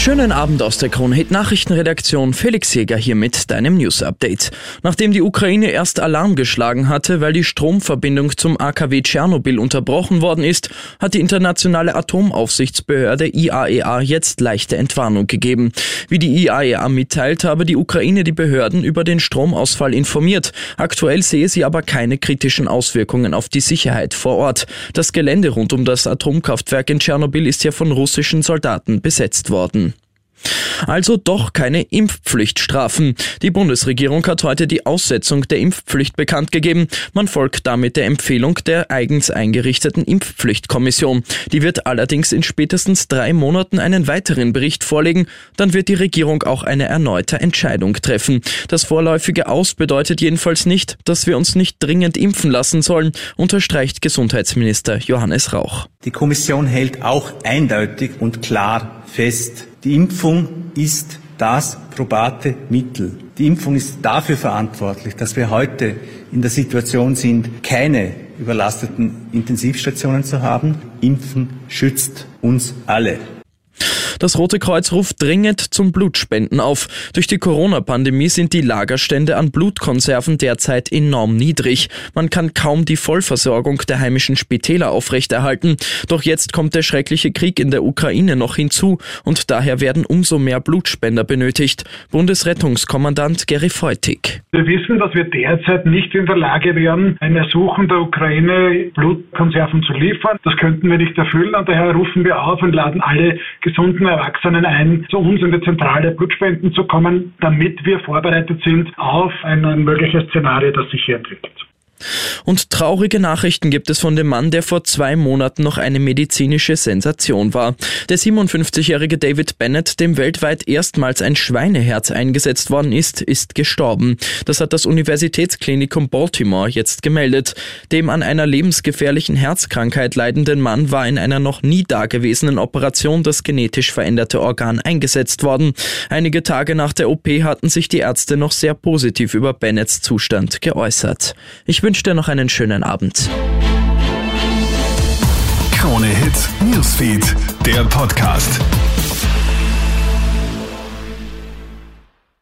Schönen Abend aus der Kronhit Nachrichtenredaktion. Felix Jäger hier mit deinem News Update. Nachdem die Ukraine erst Alarm geschlagen hatte, weil die Stromverbindung zum AKW Tschernobyl unterbrochen worden ist, hat die internationale Atomaufsichtsbehörde IAEA e jetzt leichte Entwarnung gegeben. Wie die IAEA e mitteilt, habe die Ukraine die Behörden über den Stromausfall informiert. Aktuell sehe sie aber keine kritischen Auswirkungen auf die Sicherheit vor Ort. Das Gelände rund um das Atomkraftwerk in Tschernobyl ist ja von russischen Soldaten besetzt worden. Also doch keine Impfpflichtstrafen. Die Bundesregierung hat heute die Aussetzung der Impfpflicht bekannt gegeben. Man folgt damit der Empfehlung der eigens eingerichteten Impfpflichtkommission. Die wird allerdings in spätestens drei Monaten einen weiteren Bericht vorlegen. Dann wird die Regierung auch eine erneute Entscheidung treffen. Das vorläufige Aus bedeutet jedenfalls nicht, dass wir uns nicht dringend impfen lassen sollen, unterstreicht Gesundheitsminister Johannes Rauch. Die Kommission hält auch eindeutig und klar fest, die Impfung ist das probate Mittel. Die Impfung ist dafür verantwortlich, dass wir heute in der Situation sind, keine überlasteten Intensivstationen zu haben. Impfen schützt uns alle. Das Rote Kreuz ruft dringend zum Blutspenden auf. Durch die Corona-Pandemie sind die Lagerstände an Blutkonserven derzeit enorm niedrig. Man kann kaum die Vollversorgung der heimischen Spitäler aufrechterhalten. Doch jetzt kommt der schreckliche Krieg in der Ukraine noch hinzu und daher werden umso mehr Blutspender benötigt. Bundesrettungskommandant Gary Feutig. Wir wissen, dass wir derzeit nicht in der Lage wären, ein Ersuchen der Ukraine Blutkonserven zu liefern. Das könnten wir nicht erfüllen und daher rufen wir auf und laden alle gesunden Erwachsenen ein, zu uns in die zentrale Blutspenden zu kommen, damit wir vorbereitet sind auf ein mögliches Szenario, das sich hier entwickelt. Und traurige Nachrichten gibt es von dem Mann, der vor zwei Monaten noch eine medizinische Sensation war. Der 57-jährige David Bennett, dem weltweit erstmals ein Schweineherz eingesetzt worden ist, ist gestorben. Das hat das Universitätsklinikum Baltimore jetzt gemeldet. Dem an einer lebensgefährlichen Herzkrankheit leidenden Mann war in einer noch nie dagewesenen Operation das genetisch veränderte Organ eingesetzt worden. Einige Tage nach der OP hatten sich die Ärzte noch sehr positiv über Bennetts Zustand geäußert. Ich wünsche dir noch einen schönen Abend. Krone Hits, Newsfeed, der Podcast.